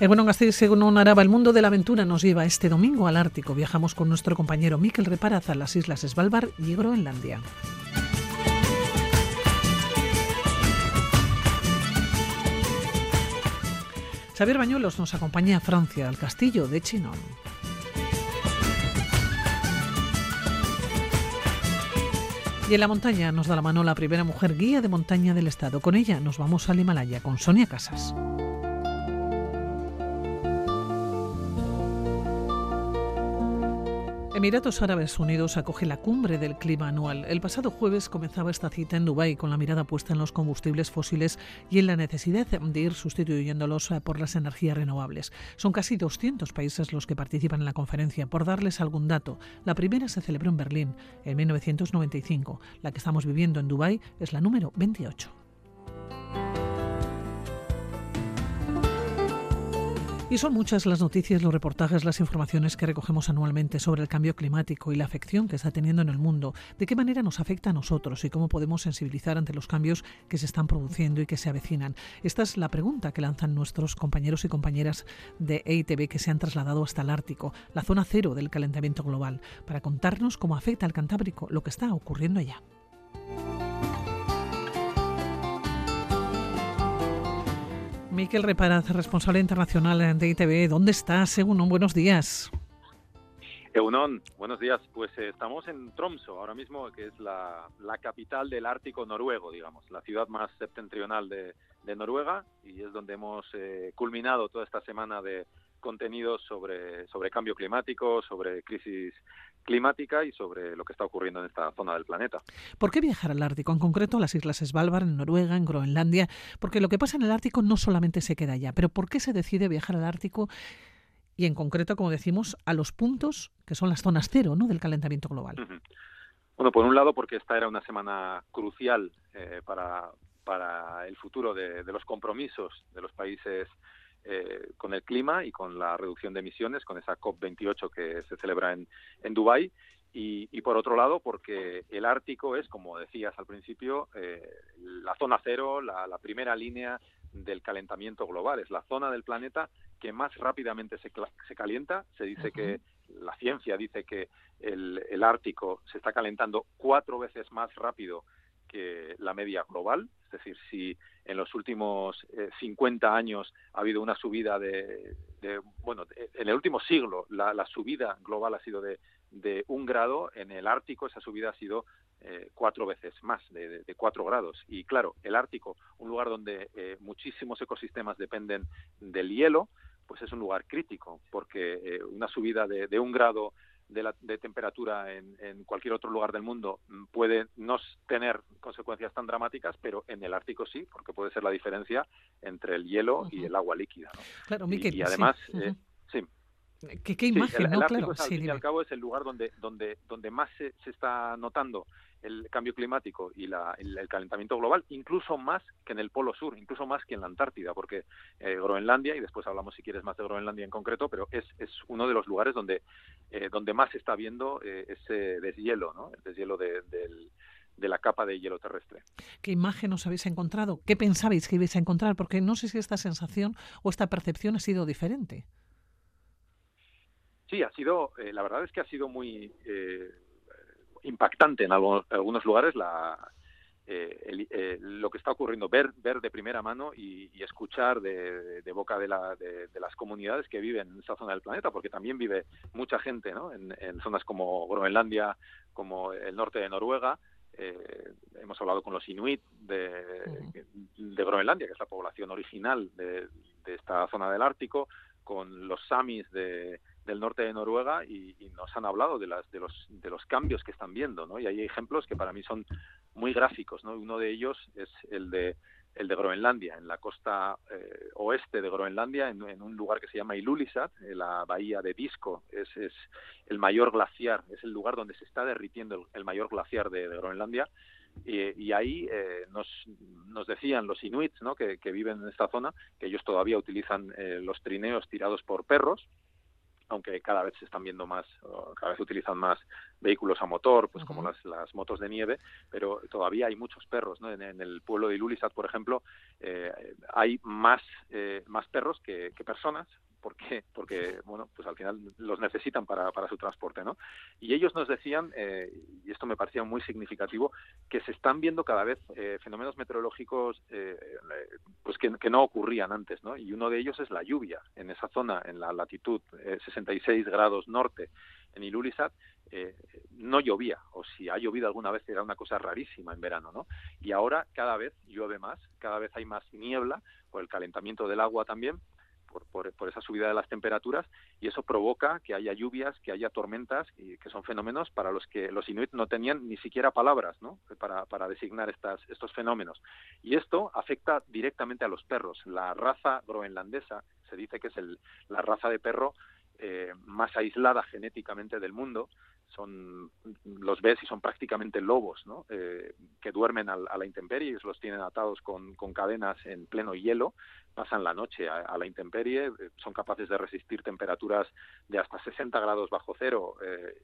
Egunon Gasteiz, según Araba, el mundo de la aventura nos lleva este domingo al Ártico. Viajamos con nuestro compañero Miquel Reparaz a las islas Svalbard y Groenlandia. Xavier Bañuelos nos acompaña a Francia, al castillo de Chinon. Y en la montaña nos da la mano la primera mujer guía de montaña del estado. Con ella nos vamos al Himalaya con Sonia Casas. Emiratos Árabes Unidos acoge la cumbre del clima anual. El pasado jueves comenzaba esta cita en Dubái con la mirada puesta en los combustibles fósiles y en la necesidad de ir sustituyéndolos eh, por las energías renovables. Son casi 200 países los que participan en la conferencia. Por darles algún dato, la primera se celebró en Berlín en 1995. La que estamos viviendo en Dubái es la número 28. Y son muchas las noticias, los reportajes, las informaciones que recogemos anualmente sobre el cambio climático y la afección que está teniendo en el mundo, de qué manera nos afecta a nosotros y cómo podemos sensibilizar ante los cambios que se están produciendo y que se avecinan. Esta es la pregunta que lanzan nuestros compañeros y compañeras de EITB que se han trasladado hasta el Ártico, la zona cero del calentamiento global, para contarnos cómo afecta al Cantábrico lo que está ocurriendo allá. Miquel Reparaz, responsable internacional de ITV. ¿Dónde estás, Según Buenos días. Egunon, buenos días. Pues eh, estamos en Tromso ahora mismo, que es la, capital del Ártico noruego, digamos, la ciudad más septentrional de, Noruega y es donde hemos eh, culminado toda esta semana de contenidos sobre, sobre cambio climático, sobre crisis climática y sobre lo que está ocurriendo en esta zona del planeta. ¿Por qué viajar al Ártico? En concreto a las islas Svalbard, en Noruega, en Groenlandia, porque lo que pasa en el Ártico no solamente se queda allá, pero ¿por qué se decide viajar al Ártico? Y en concreto, como decimos, a los puntos que son las zonas cero ¿no? del calentamiento global. Bueno, por un lado, porque esta era una semana crucial eh, para, para el futuro de, de los compromisos de los países eh, con el clima y con la reducción de emisiones, con esa COP28 que se celebra en, en Dubái. Y, por otro lado, porque el Ártico es, como decías al principio, eh, la zona cero, la, primera línea del calentamiento global. Es la zona del planeta que más rápidamente se, se calienta. Se dice que la ciencia dice que el, el Ártico se está calentando cuatro veces más rápido que la media global, es decir, si en los últimos 50 eh, años ha habido una subida de, bueno, en el último siglo la, subida global ha sido de, un grado, en el Ártico esa subida ha sido eh, cuatro veces más, de, cuatro grados. Y claro, el Ártico, un lugar donde eh, muchísimos ecosistemas dependen del hielo, pues es un lugar crítico, porque una subida de, un grado de, la, de temperatura en, en, cualquier otro lugar del mundo mm, puede no tener consecuencias tan dramáticas, pero en el Ártico sí, porque puede ser la diferencia entre el hielo y el agua líquida. ¿no? Claro, y, además, eh, sí. ¿Qué, imagen, el, ¿no? Ártico, al fin y al cabo, es el lugar donde, donde, donde más se, se está notando el cambio climático y el, calentamiento global, incluso más que en el Polo Sur, incluso más que en la Antártida, porque eh, Groenlandia, y después hablamos si quieres más de Groenlandia en concreto, pero es, es uno de los lugares donde, eh, donde más se está viendo eh, ese deshielo, ¿no? el deshielo de, de la capa de hielo terrestre. ¿Qué imagen os habéis encontrado? ¿Qué pensabais que ibais a encontrar? Porque no sé si esta sensación o esta percepción ha sido diferente. Sí, ha sido, la verdad es que ha sido muy impactante en algunos, lugares la, eh, eh, lo que está ocurriendo, ver, ver de primera mano y, escuchar de, boca de, la, de, las comunidades que viven en esa zona del planeta, porque también vive mucha gente ¿no? en, zonas como Groenlandia, como el norte de Noruega. Eh, hemos hablado con los Inuit de, de, Groenlandia, que es la población original de, esta zona del Ártico, con los Samis de, del norte de Noruega y, nos han hablado de, las, de, los, cambios que están viendo, ¿no? Y hay ejemplos que para mí son muy gráficos, ¿no? Uno de ellos es el de Groenlandia, en la costa eh, oeste de Groenlandia, en, un lugar que se llama Ilulissat, en la bahía de Disco, es, el mayor glaciar, es el lugar donde se está derritiendo el, mayor glaciar de, Groenlandia, y, ahí eh, nos, nos decían los inuits ¿no? que, viven en esta zona que ellos todavía utilizan eh, los trineos tirados por perros aunque cada vez se están viendo más, cada vez utilizan más vehículos a motor, pues como las, las motos de nieve, pero todavía hay muchos perros, ¿no? En, el pueblo de Ilulissat, por ejemplo, eh, hay más, eh, más perros que, que personas, ¿Por qué? Porque, bueno, pues al final los necesitan para, para su transporte, ¿no? Y ellos nos decían, eh, y esto me parecía muy significativo, que se están viendo cada vez eh, fenómenos meteorológicos eh, pues que, no ocurrían antes, ¿no? Y uno de ellos es la lluvia. En esa zona, en la latitud 66 grados norte, en Ilulissat, no llovía, o si ha llovido alguna vez era una cosa rarísima en verano, ¿no? Y ahora cada vez llueve más, cada vez hay más niebla, por el calentamiento del agua también, por, por, esa subida de las temperaturas y eso provoca que haya lluvias, que haya tormentas y que son fenómenos para los que los inuit no tenían ni siquiera palabras para, para designar estas, estos fenómenos. Y esto afecta directamente a los perros. La raza groenlandesa se dice que es el, la raza de perro eh, más aislada genéticamente del mundo son los ves y son prácticamente lobos, ¿no? Eh, que duermen a, la intemperie, los tienen atados con, con, cadenas en pleno hielo, pasan la noche a, la intemperie, eh, son capaces de resistir temperaturas de hasta 60 grados bajo cero eh,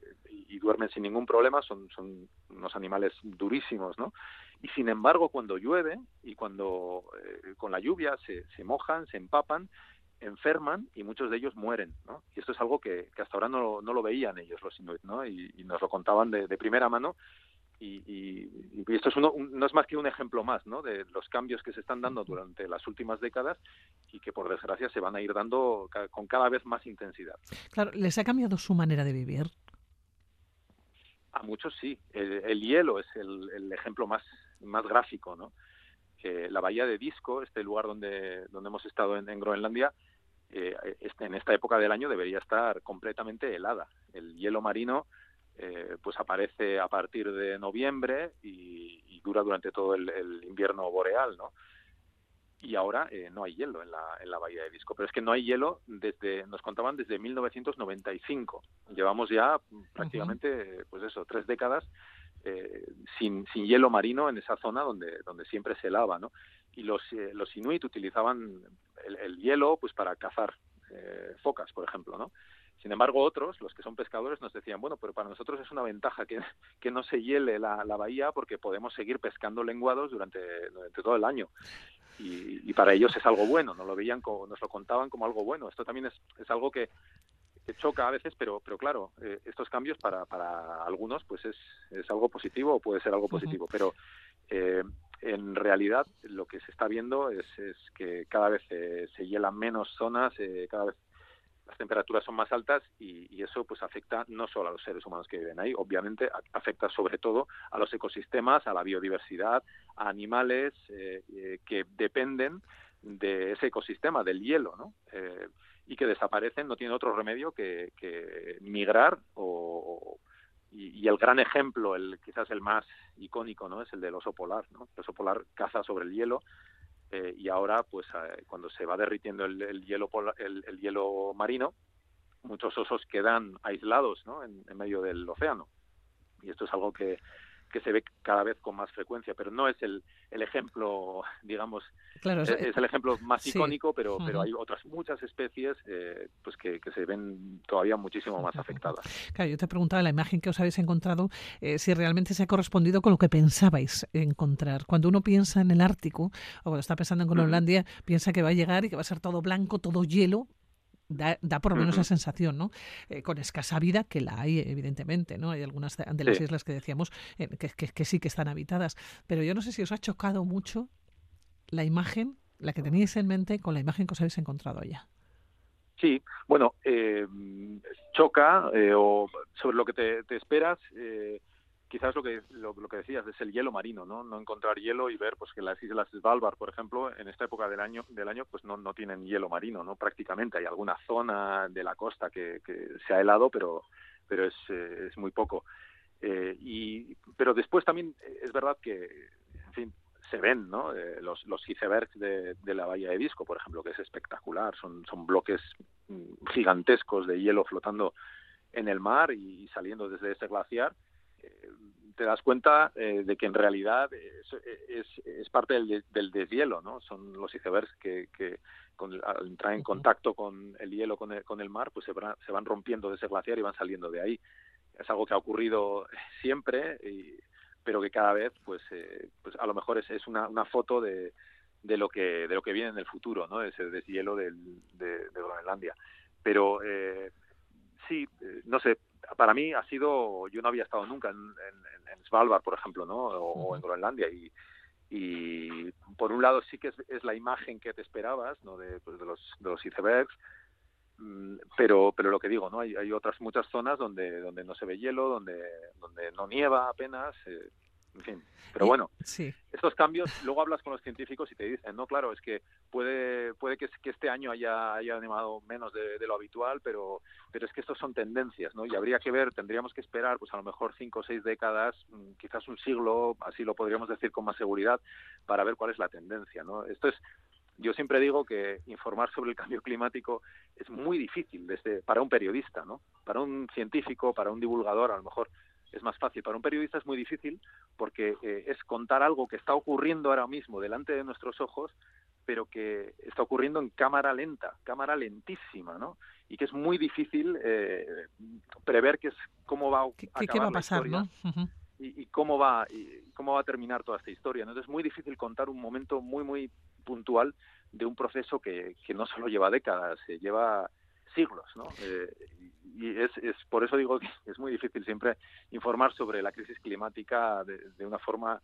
y, duermen sin ningún problema, son, son unos animales durísimos, ¿no? Y sin embargo, cuando llueve y cuando con la lluvia se, se mojan, se empapan, enferman y muchos de ellos mueren, ¿no? Y esto es algo que, hasta ahora no, no, lo veían ellos los inuit, ¿no? Y, nos lo contaban de, primera mano y, y, esto es uno, no es más que un ejemplo más, ¿no? De los cambios que se están dando durante las últimas décadas y que por desgracia se van a ir dando con cada vez más intensidad. Claro, ¿les ha cambiado su manera de vivir? A muchos sí. El, hielo es el, el, ejemplo más, más gráfico, ¿no? Que la bahía de Disco, este lugar donde, donde hemos estado en, Groenlandia, eh, este, en esta época del año debería estar completamente helada. El hielo marino eh, pues aparece a partir de noviembre y, dura durante todo el, invierno boreal, ¿no? Y ahora eh, no hay hielo en la, en la bahía de Disco. Pero es que no hay hielo desde, nos contaban desde 1995. Llevamos ya prácticamente, pues eso, tres décadas eh, sin, hielo marino en esa zona donde, siempre se lava, ¿no? Y los, eh, inuit utilizaban el, hielo pues para cazar eh, focas, por ejemplo, ¿no? Sin embargo, otros, los que son pescadores, nos decían, bueno, pero para nosotros es una ventaja que, no se hiele la, bahía porque podemos seguir pescando lenguados durante, todo el año. Y, y, para ellos es algo bueno, nos lo veían, como, nos lo contaban como algo bueno. Esto también es algo que, que choca a veces, pero, pero claro, eh, estos cambios para, para algunos pues es, es algo positivo o puede ser algo positivo, pero eh, en realidad lo que se está viendo es, es que cada vez se hielan menos zonas, eh, cada vez las temperaturas son más altas y, y, eso pues afecta no solo a los seres humanos que viven ahí, obviamente afecta sobre todo a los ecosistemas, a la biodiversidad, a animales que dependen de ese ecosistema, del hielo, ¿no? Y que desaparecen, no tienen otro remedio que, migrar o, y, el gran ejemplo, el quizás el más icónico, ¿no? Es el del oso polar, ¿no? El oso polar caza sobre el hielo eh, y ahora, pues, eh, cuando se va derritiendo el, hielo el, hielo marino, muchos osos quedan aislados, ¿no? en medio del océano y esto es algo que, que se ve cada vez con más frecuencia, pero no es el, el ejemplo, digamos, claro, es, el ejemplo más icónico, pero, pero hay otras muchas especies eh, pues que, que, se ven todavía muchísimo más afectadas. Claro, yo te preguntaba la imagen que os habéis encontrado, eh, si realmente se ha correspondido con lo que pensabais encontrar. Cuando uno piensa en el Ártico, o cuando está pensando en Groenlandia, piensa que va a llegar y que va a ser todo blanco, todo hielo, Da, da, por lo menos esa sensación, ¿no? Eh, con escasa vida, que la hay, evidentemente, ¿no? Hay algunas de, las islas que decíamos eh, que, que, sí que están habitadas. Pero yo no sé si os ha chocado mucho la imagen, la que teníais en mente, con la imagen que os habéis encontrado allá. Sí, bueno, eh, choca, o sobre lo que te, te esperas, quizás lo que lo, que decías es el hielo marino, ¿no? No encontrar hielo y ver pues que las islas Svalbard, por ejemplo, en esta época del año del año pues no, no tienen hielo marino, ¿no? Prácticamente hay alguna zona de la costa que, se ha helado, pero pero es, eh, es muy poco. Eh, y pero después también es verdad que en fin se ven ¿no? Eh, los, los icebergs de, de, la bahía de Disco, por ejemplo, que es espectacular. Son, son bloques mm, gigantescos de hielo flotando en el mar y saliendo desde ese glaciar te das cuenta de que en realidad es, es, parte del, del, deshielo, ¿no? Son los icebergs que, que al entrar en contacto con el hielo, con el, con el mar, pues se van, se van rompiendo de ese glaciar y van saliendo de ahí. Es algo que ha ocurrido siempre, pero que cada vez, pues, eh, pues a lo mejor es, es una, una foto de, de lo que de lo que viene en el futuro, ¿no? Ese deshielo del, de, de Groenlandia. Pero eh, sí, eh, no sé, para mí ha sido, yo no había estado nunca en, en, en Svalbard, por ejemplo, ¿no? O, en Groenlandia. Y, y por un lado sí que es, la imagen que te esperabas no de, pues, de los de los icebergs. Mm, pero pero lo que digo no hay, hay otras muchas zonas donde donde no se ve hielo donde donde no nieva apenas eh, en fin. Pero bueno, sí. estos cambios, luego hablas con los científicos y te dicen, no, claro, es que puede puede que, que este año haya, haya animado menos de, lo habitual, pero pero es que estos son tendencias, ¿no? Y habría que ver, tendríamos que esperar, pues a lo mejor cinco o seis décadas, mm, quizás un siglo, así lo podríamos decir con más seguridad, para ver cuál es la tendencia, ¿no? Esto es yo siempre digo que informar sobre el cambio climático es muy difícil desde para un periodista, ¿no? Para un científico, para un divulgador, a lo mejor es más fácil. Para un periodista es muy difícil porque eh, es contar algo que está ocurriendo ahora mismo delante de nuestros ojos, pero que está ocurriendo en cámara lenta, cámara lentísima, ¿no? Y que es muy difícil eh, prever qué es cómo va a, ¿Qué, qué va a pasar, ¿no? y, cómo va y cómo va a terminar toda esta historia. Entonces es muy difícil contar un momento muy muy puntual de un proceso que, que no solo lleva décadas, se lleva siglos, ¿no? Eh, y es, es, por eso digo que es muy difícil siempre informar sobre la crisis climática de, de una forma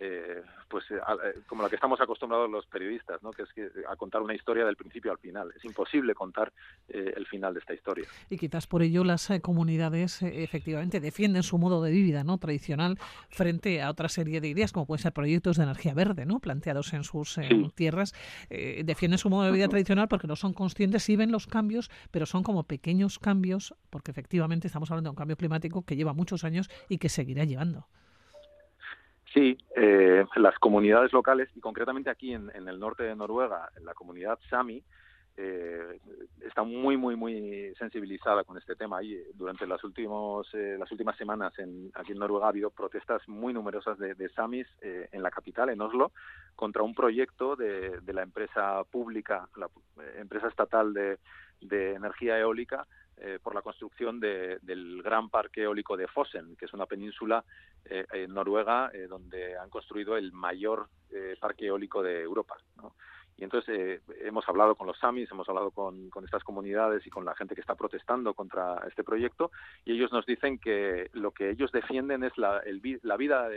eh, pues eh, eh, como la que estamos acostumbrados los periodistas, ¿no? que es que, a contar una historia del principio al final. Es imposible contar el final de esta historia. Y quizás por ello las comunidades efectivamente defienden su modo de vida ¿no? tradicional frente a otra serie de ideas, como pueden ser proyectos de energía verde, ¿no? planteados en sus tierras. defienden su modo de vida tradicional porque no son conscientes y ven los cambios, pero son como pequeños cambios, porque efectivamente estamos hablando de un cambio climático que lleva muchos años y que seguirá llevando. Sí, eh, las comunidades locales, y concretamente aquí en, el norte de Noruega, en la comunidad Sami, eh, está muy, muy, muy sensibilizada con este tema. Y durante las, últimos, eh, las últimas semanas en, aquí en Noruega ha habido protestas muy numerosas de, de Samis eh, en la capital, en Oslo, contra un proyecto de, de la empresa pública, la empresa estatal de energía eólica, eh, por la construcción del gran parque eólico de Fosen, que es una península eh, en Noruega eh, donde han construido el mayor parque eólico de Europa. Y entonces hemos hablado con los Samis, hemos hablado con, estas comunidades y con la gente que está protestando contra este proyecto y ellos nos dicen que lo que ellos defienden es la, vida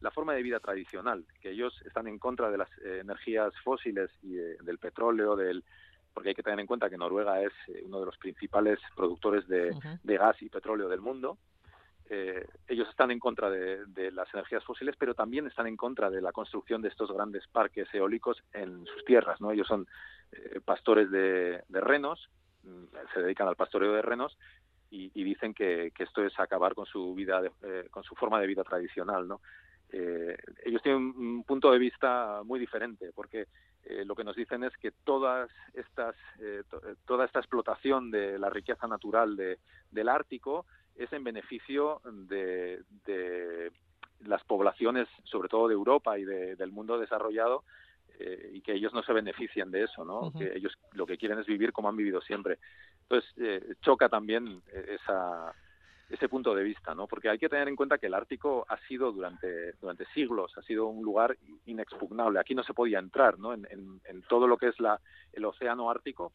la forma de vida tradicional, que ellos están en contra de las energías fósiles y del petróleo, del, porque hay que tener en cuenta que Noruega es eh, uno de los principales productores de, gas y petróleo del mundo. Eh, ellos están en contra de, las energías fósiles, pero también están en contra de la construcción de estos grandes parques eólicos en sus tierras. ¿no? Ellos son eh, pastores de, renos, mm, se dedican al pastoreo de renos y, dicen que, esto es acabar con su vida, con su forma de vida tradicional. ¿no? ellos tienen un punto de vista muy diferente, porque eh, lo que nos dicen es que todas estas, eh, eh, toda esta explotación de la riqueza natural de, del Ártico es en beneficio de, las poblaciones, sobre todo de Europa y del mundo desarrollado, y que ellos no se benefician de eso, ¿no? Que ellos lo que quieren es vivir como han vivido siempre. Entonces choca también esa ese punto de vista, ¿no? Porque hay que tener en cuenta que el Ártico ha sido durante, durante siglos, ha sido un lugar inexpugnable. Aquí no se podía entrar, ¿no? En, en, todo lo que es la, el océano Ártico,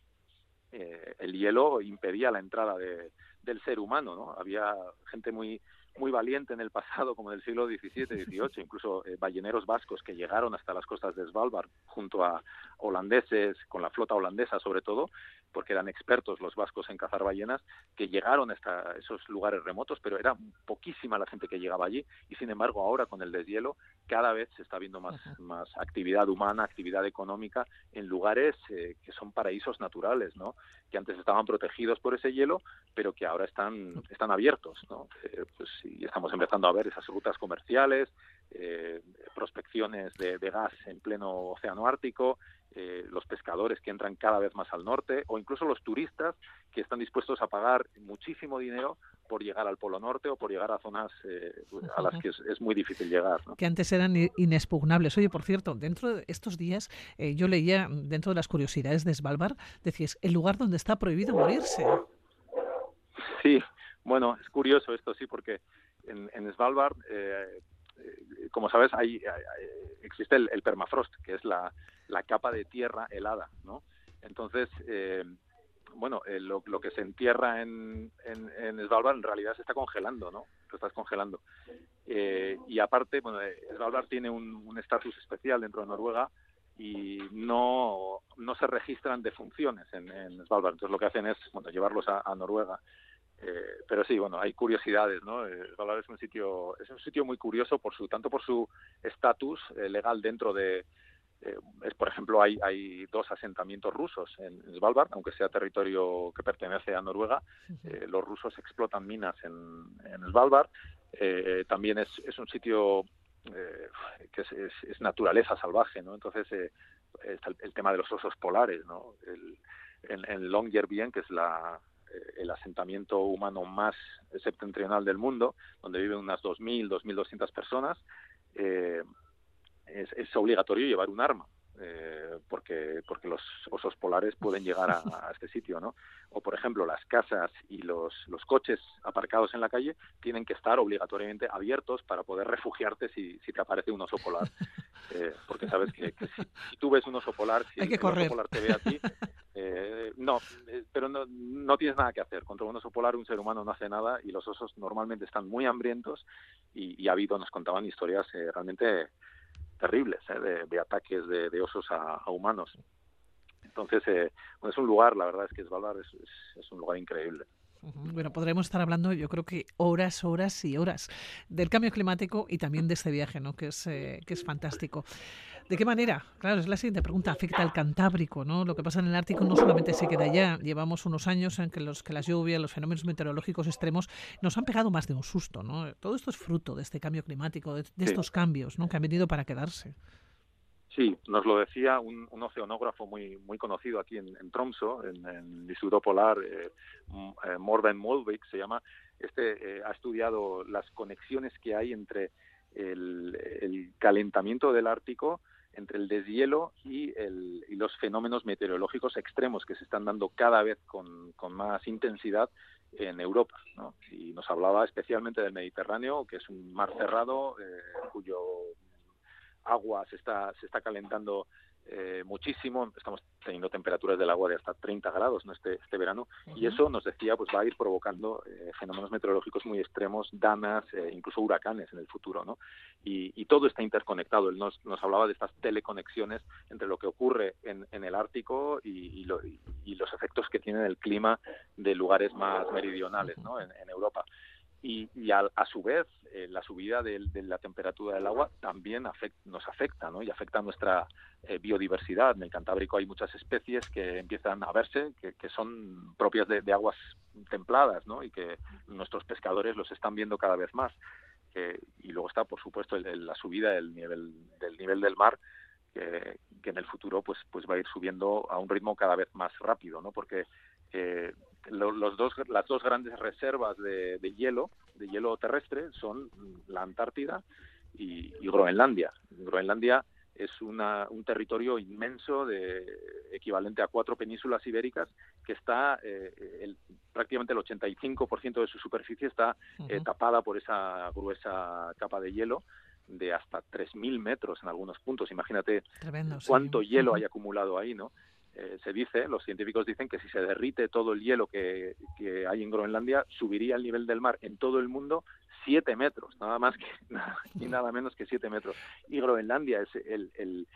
eh, el hielo impedía la entrada de, del ser humano, ¿no? Había gente muy muy valiente en el pasado, como en el siglo XVII, XVIII, incluso eh, balleneros vascos que llegaron hasta las costas de Svalbard junto a holandeses, con la flota holandesa sobre todo, porque eran expertos los vascos en cazar ballenas, que llegaron hasta esos lugares remotos, pero era poquísima la gente que llegaba allí y sin embargo ahora con el deshielo cada vez se está viendo más, más actividad humana, actividad económica en lugares eh, que son paraísos naturales, ¿no? que antes estaban protegidos por ese hielo, pero que ahora están, están abiertos. ¿no? Eh, pues, y estamos empezando a ver esas rutas comerciales, eh, prospecciones de, gas en pleno océano Ártico eh, los pescadores que entran cada vez más al norte o incluso los turistas que están dispuestos a pagar muchísimo dinero por llegar al Polo Norte o por llegar a zonas eh, a las que es, muy difícil llegar. Que antes eran inexpugnables. Oye, por cierto, dentro de estos días eh, yo leía, dentro de las curiosidades de Svalbard, decías, el lugar donde está prohibido morirse. Sí, bueno, es curioso esto, sí, porque en, en Svalbard, como sabes, hay, existe el permafrost, que es la, la capa de tierra helada, ¿no? Entonces, eh, bueno, eh, lo, que se entierra en, en, Svalbard en realidad se está congelando, ¿no? Lo estás congelando. Eh, y aparte, bueno, Svalbard tiene un estatus especial dentro de Noruega y no, no se registran defunciones en, en Svalbard. Entonces lo que hacen es bueno, llevarlos a, Noruega. Pero sí, bueno, hay curiosidades, ¿no? Svalbard es un sitio es un sitio muy curioso por su tanto por su estatus legal dentro de, eh, es, por ejemplo, hay, hay dos asentamientos rusos en Svalbard, aunque sea territorio que pertenece a Noruega. Eh, los rusos explotan minas en, en Svalbard. Eh, también es, es, un sitio que es, es, naturaleza salvaje, ¿no? Entonces está el, tema de los osos polares, ¿no? El, en, en Longyearbyen, que es la, el asentamiento humano más septentrional del mundo, donde viven unas 2.000, 2.200 personas. Eh, es, obligatorio llevar un arma. Eh, porque porque los osos polares pueden llegar a, este sitio, ¿no? O por ejemplo las casas y los, los coches aparcados en la calle tienen que estar obligatoriamente abiertos para poder refugiarte si, si te aparece un oso polar, eh, porque sabes que, si, tú ves un oso polar, si el, oso polar te ve a ti, eh, no, pero no, no tienes nada que hacer. Contra un oso polar, un ser humano no hace nada y los osos normalmente están muy hambrientos y, y ha habido, nos contaban historias realmente terribles ¿eh? de, ataques de, osos a, humanos. Entonces, eh, es un lugar, la verdad es que Svalbard es, es un lugar increíble. Bueno, podremos estar hablando, yo creo que horas, horas y horas del cambio climático y también de este viaje, ¿no? Que es, eh, que es fantástico. ¿De qué manera? Claro, es la siguiente pregunta. Afecta al Cantábrico, ¿no? Lo que pasa en el Ártico no solamente se queda allá. Llevamos unos años en que los que las lluvias, los fenómenos meteorológicos extremos nos han pegado más de un susto, ¿no? Todo esto es fruto de este cambio climático, de, estos cambios, ¿no? Que han venido para quedarse. Sí, nos lo decía un, oceanógrafo muy muy conocido aquí en, Tromso, en, el Instituto Polar, eh, eh Morben Molvik se llama. Este eh, ha estudiado las conexiones que hay entre el, calentamiento del Ártico, entre el deshielo y, los fenómenos meteorológicos extremos que se están dando cada vez con, más intensidad en Europa. Y nos hablaba especialmente del Mediterráneo, que es un mar cerrado eh, cuyo agua se está, se está calentando eh, muchísimo, estamos teniendo temperaturas del agua de hasta 30 grados ¿no? este, este verano, y eso nos decía pues va a ir provocando eh, fenómenos meteorológicos muy extremos, danas, eh, incluso huracanes en el futuro, ¿no? Y, y, todo está interconectado. Él nos, nos hablaba de estas teleconexiones entre lo que ocurre en, en el Ártico y, y, los efectos que tiene el clima de lugares más meridionales, ¿no? En, en Europa y, y a, su vez eh, la subida de, la temperatura del agua también nos afecta ¿no? y afecta a nuestra eh, biodiversidad. En el Cantábrico hay muchas especies que empiezan a verse, que, son propias de, aguas templadas ¿no? y que nuestros pescadores los están viendo cada vez más. y luego está, por supuesto, la subida del nivel del, nivel del mar, que, en el futuro pues, pues va a ir subiendo a un ritmo cada vez más rápido, ¿no? porque eh, los dos, las dos grandes reservas de, hielo, de hielo terrestre, son la Antártida y, Groenlandia. Groenlandia es una, un territorio inmenso, de, equivalente a cuatro penínsulas ibéricas, que está eh, el, prácticamente el 85% de su superficie está eh, tapada por esa gruesa capa de hielo de hasta 3.000 metros en algunos puntos. Imagínate cuánto hielo hay acumulado ahí, ¿no? Eh, se dice, los científicos dicen que si se derrite todo el hielo que, hay en Groenlandia, subiría el nivel del mar en todo el mundo siete metros, nada más que ni nada menos que siete metros. Y Groenlandia es el, el,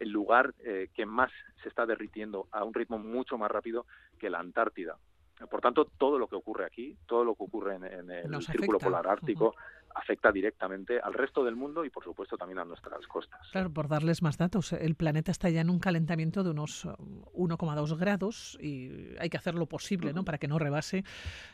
lugar eh, que más se está derritiendo a un ritmo mucho más rápido que la Antártida. Por tanto, todo lo que ocurre aquí, todo lo que ocurre en, el Círculo Polar Ártico, afecta directamente al resto del mundo y, por supuesto, también a nuestras costas. Claro, por darles más datos, el planeta está ya en un calentamiento de unos 1,2 grados y hay que hacer lo posible ¿no? para que no rebase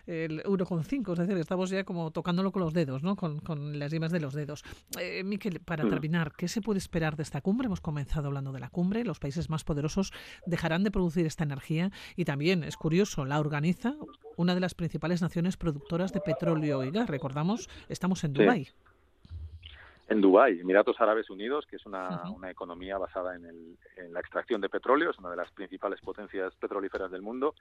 el 1,5. Es decir, estamos ya como tocándolo con los dedos, ¿no? con, las yemas de los dedos. Eh, Miquel, para terminar, ¿qué se puede esperar de esta cumbre? Hemos comenzado hablando de la cumbre. Los países más poderosos dejarán de producir esta energía y también, es curioso, la organiza una de las principales naciones productoras de petróleo y gas. Recordamos, estamos en Dubái. En Dubái, Emiratos Árabes Unidos, que es una, economía basada en, la extracción de petróleo, es una de las principales potencias petrolíferas del mundo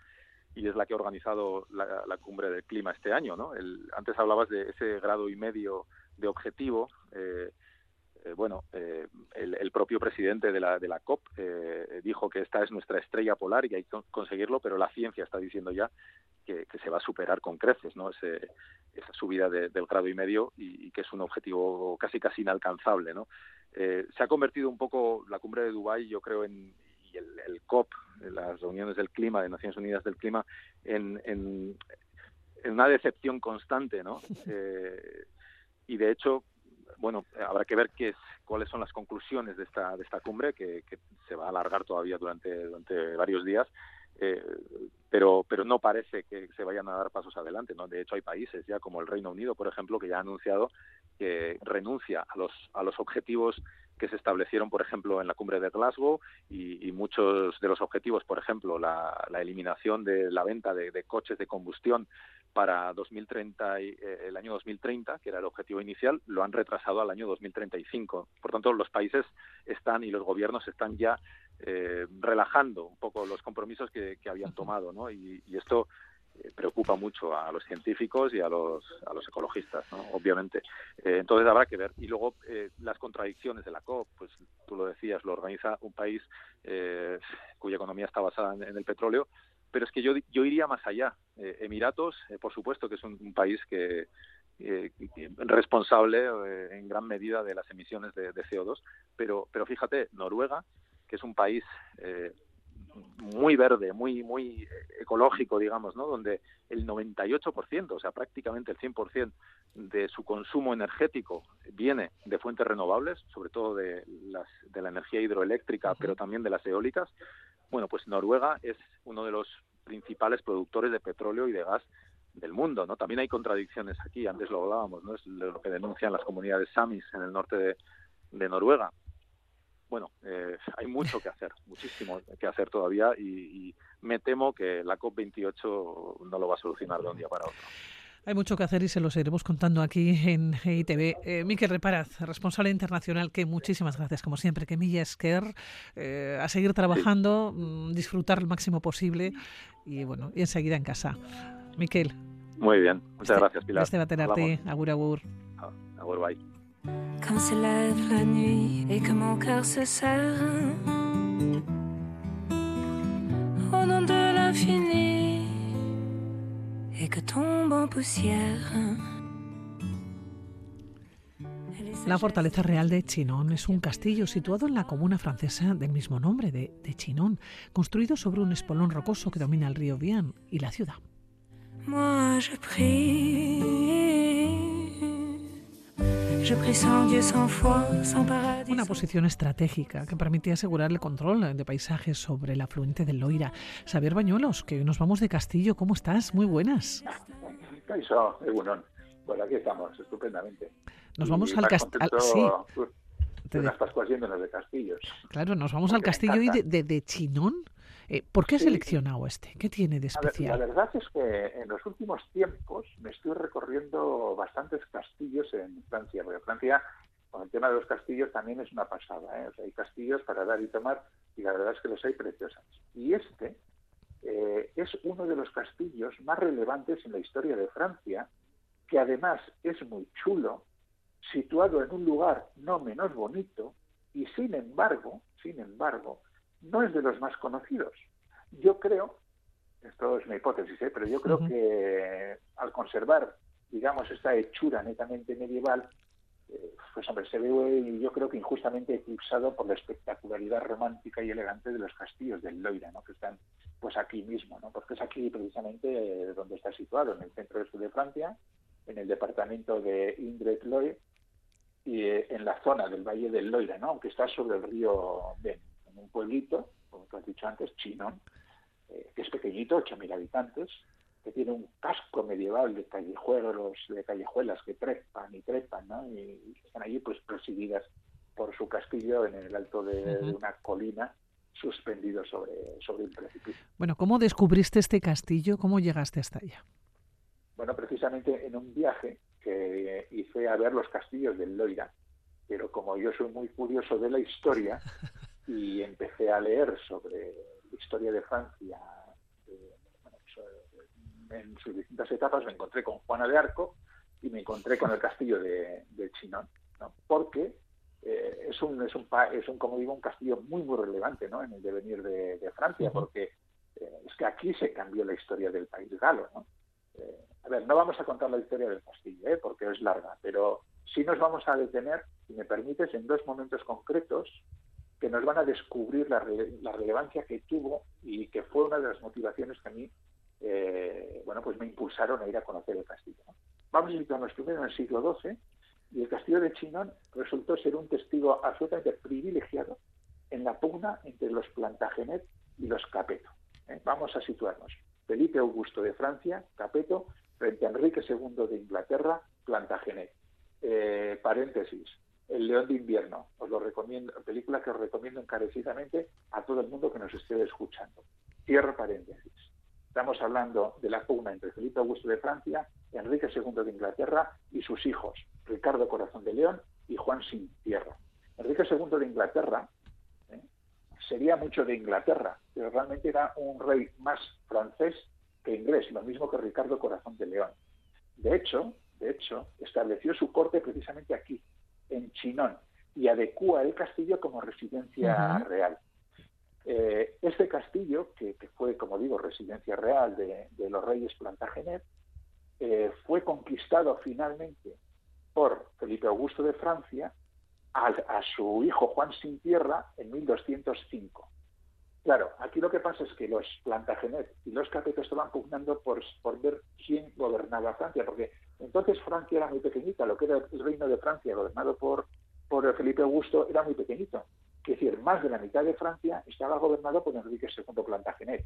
y es la que ha organizado la, cumbre del clima este año. ¿no? antes hablabas de ese grado y medio de objetivo. Eh, eh, bueno, eh, el, propio presidente de la, de la COP eh, dijo que esta es nuestra estrella polar y hay que conseguirlo, pero la ciencia está diciendo ya que, se va a superar con creces, ¿no? esa subida del grado y medio y, que es un objetivo casi casi inalcanzable, ¿no? se ha convertido un poco la cumbre de Dubái, yo creo, en y el, COP, las reuniones del clima de Naciones Unidas del clima, en, en, una decepción constante, ¿no? y de hecho bueno, habrá que ver qué es, cuáles son las conclusiones de esta, de esta cumbre, que, se va a alargar todavía durante, durante varios días, eh, pero, pero no parece que se vayan a dar pasos adelante. ¿no? De hecho, hay países ya como el Reino Unido, por ejemplo, que ya ha anunciado que renuncia a los, a los objetivos que se establecieron, por ejemplo, en la cumbre de Glasgow y, muchos de los objetivos, por ejemplo, la, eliminación de la venta de, coches de combustión para 2030, eh, el año 2030, que era el objetivo inicial, lo han retrasado al año 2035. Por tanto, los países están y los gobiernos están ya eh, relajando un poco los compromisos que, habían tomado, ¿no? y esto eh, preocupa mucho a los científicos y a los, a los ecologistas, obviamente. Eh, entonces habrá que ver. Y luego eh, las contradicciones de la COP, pues tú lo decías, lo organiza un país cuya economía está basada en, el petróleo, pero es que yo, yo iría más allá. Emiratos, por supuesto que es un, país que, responsable en gran medida de las emisiones de, de, CO2, pero, pero fíjate, Noruega, que es un país muy verde, muy muy ecológico, digamos, ¿no? Donde el 98%, o sea, prácticamente el 100% de su consumo energético viene de fuentes renovables, sobre todo de, las, de la energía hidroeléctrica, pero también de las eólicas. Bueno, pues Noruega es uno de los principales productores de petróleo y de gas del mundo, ¿no? También hay contradicciones aquí, antes lo hablábamos, ¿no? Es lo que denuncian las comunidades samis en el norte de, de Noruega bueno, eh, hay mucho que hacer, muchísimo que hacer todavía y, me temo que la COP28 no lo va a solucionar de un día para otro. Hay mucho que hacer y se lo seguiremos contando aquí en ITV. Eh, Miquel Reparaz, responsable internacional, que muchísimas gracias, como siempre, que Milla Esquer, eh, a seguir trabajando, mm, disfrutar el máximo posible y bueno, y enseguida en casa. Miquel. Muy bien, muchas este, gracias, Pilar. Este va a tenerte, agur, agur. Ah, agur, bye. quand se lève la nuit et que mon cœur se serre au nom de l'infini et que tombe en poussière. La fortaleza real de Chinon es un castillo situado en la comuna francesa del mismo nombre, de, de Chinon, construido sobre un espolón rocoso que domina el río Vian y la ciudad. Moi, je prie. Una posición estratégica que permitía asegurar el control de paisajes sobre el afluente del Loira. Xavier Bañuelos, que hoy nos vamos de Castillo, ¿cómo estás? Muy buenas. Caiso, Pues aquí estamos, estupendamente. Nos vamos al castillo. Sí. De las Pascuas yéndonos de castillos. Claro, nos vamos al castillo y de, de Chinón. Eh, ¿Por qué has seleccionado este? ¿Qué tiene de especial? la verdad es que en los últimos tiempos me estoy recorriendo bastantes castillos en Francia, porque Francia, con el tema de los castillos, también es una pasada. ¿eh? hay castillos para dar y tomar y la verdad es que los hay preciosos. Y este eh, es uno de los castillos más relevantes en la historia de Francia, que además es muy chulo, situado en un lugar no menos bonito y sin embargo, sin embargo, no es de los más conocidos. Yo creo, esto es una hipótesis, ¿eh? pero yo creo que al conservar, digamos, esta hechura netamente medieval, eh, pues hombre, se ve yo creo que injustamente eclipsado por la espectacularidad romántica y elegante de los castillos del Loira, ¿no? que están pues aquí mismo, ¿no? porque es aquí precisamente donde está situado, en el centro este de Francia, en el departamento de Indre-et-Loire y eh, en la zona del Valle del Loira, ¿no? aunque está sobre el río Ben, en un pueblito, como tú has dicho antes, Chinon, eh, que es pequeñito, 8.000 habitantes, que tiene un casco medieval de callejuelos, de callejuelas que trepan y trepan, ¿no? y están allí pues presididas por su castillo en el alto de, una colina suspendido sobre, sobre un precipicio. Bueno, ¿cómo descubriste este castillo? ¿Cómo llegaste hasta allá? Bueno, precisamente en un viaje que hice a ver los castillos del Loira, pero como yo soy muy curioso de la historia y empecé a leer sobre la historia de Francia eh, pues, en sus distintas etapas, me encontré con Juana de Arco y me encontré con el castillo de, de Chinon, porque eh, es un es un es un como digo un castillo muy muy relevante ¿no? en el devenir de, Francia porque eh, es que aquí se cambió la historia del país galo ¿no? a ver, no vamos a contar la historia del castillo, ¿eh? porque es larga, pero sí nos vamos a detener, si me permites, en dos momentos concretos nos van a descubrir la, relevancia que tuvo y que fue una de las motivaciones que a mí, eh, bueno, pues me impulsaron a ir a conocer el castillo. Vamos a situarnos primero en el siglo XII y el castillo de Chinon resultó ser un testigo absolutamente privilegiado en la pugna entre los Plantagenet y los Capeto. ¿eh? Vamos a situarnos. Felipe Augusto de Francia, Capeto, frente a Enrique II de Inglaterra, Plantagenet. Eh, paréntesis, El León de Invierno, os lo recomiendo, película que os recomiendo encarecidamente a todo el mundo que nos esté escuchando. Cierro paréntesis. Estamos hablando de la pugna entre Felipe Augusto de Francia, Enrique II de Inglaterra y sus hijos, Ricardo Corazón de León y Juan Sin Tierra. Enrique II de Inglaterra ¿eh? sería mucho de Inglaterra, pero realmente era un rey más francés que inglés, lo mismo que Ricardo Corazón de León. De hecho, de hecho, estableció su corte precisamente aquí, en Chinón, y adecúa el castillo como residencia real. Eh, este castillo, que, fue, como digo, residencia real de, los reyes Plantagenet, eh, fue conquistado finalmente por Felipe Augusto de Francia a, a su hijo Juan Sin Tierra en 1205. Claro, aquí lo que pasa es que los Plantagenet y los Capetos estaban pugnando por, por ver quién gobernaba Francia, porque entonces Francia era muy pequeñita, lo que era el reino de Francia gobernado por, por Felipe Augusto era muy pequeñito. Es decir, más de la mitad de Francia estaba gobernado por Enrique II Plantagenet.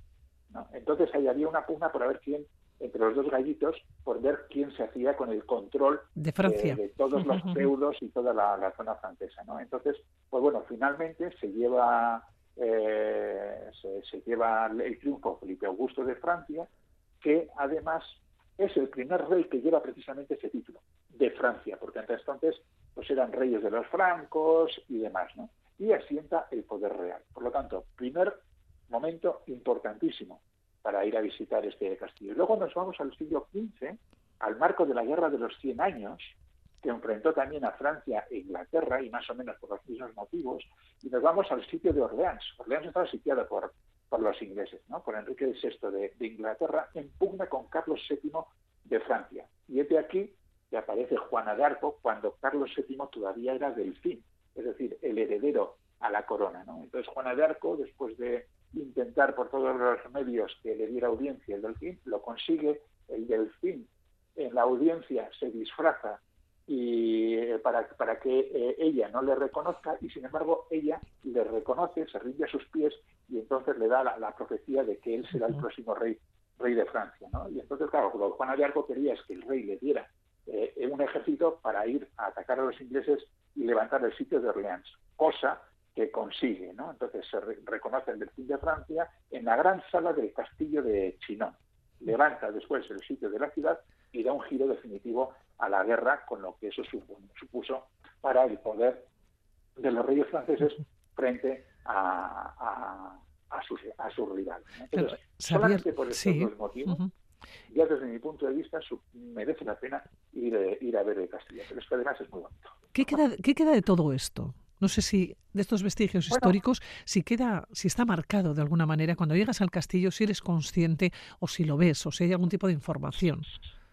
Entonces ahí había una pugna por ver quién, entre los dos gallitos, por ver quién se hacía con el control de, Francia. de, todos los feudos y toda la, la, zona francesa. ¿no? Entonces, pues bueno, finalmente se lleva eh, se, lleva el triunfo Felipe Augusto de Francia, que además es el primer rey que lleva precisamente ese título, de Francia, porque antes entonces pues eran reyes de los francos y demás, ¿no? Y asienta el poder real. Por lo tanto, primer momento importantísimo para ir a visitar este castillo. Luego nos vamos al siglo XV, al marco de la Guerra de los Cien Años, que enfrentó también a Francia e Inglaterra, y más o menos por los mismos motivos, y nos vamos al sitio de Orleans. Orleans estaba sitiado por, por los ingleses, ¿no? por Enrique VI de, de Inglaterra, en pugna con Carlos VII de Francia. Y es aquí que aparece Juana de Arco cuando Carlos VII todavía era delfín, es decir, el heredero a la corona. ¿no? Entonces Juana de Arco, después de intentar por todos los medios que le diera audiencia el delfín, lo consigue, el delfín en la audiencia se disfraza y eh, para, para que eh, ella no le reconozca y sin embargo ella le reconoce, se rinde a sus pies y entonces le da la, profecía de que él será el próximo rey rey de Francia. ¿no? Y entonces, claro, lo que Juana de Arco quería es que el rey le diera eh, un ejército para ir a atacar a los ingleses y levantar el sitio de Orleans, cosa que consigue. ¿no? Entonces se reconoce el delfín de Francia en la gran sala del castillo de Chinon. Levanta después el sitio de la ciudad y da un giro definitivo a la guerra, con lo que eso supuso para el poder de los reyes franceses frente a, a, sus, a sus rivales. Entonces, solamente por estos dos motivos, ya desde mi punto de vista, merece la pena ir, eh, ir a ver el castillo, pero es que además es muy bonito. ¿Qué queda, ¿Qué queda de todo esto? No sé si de estos vestigios históricos, si queda, si está marcado de alguna manera cuando llegas al castillo, si eres consciente o si lo ves, o si hay algún tipo de información.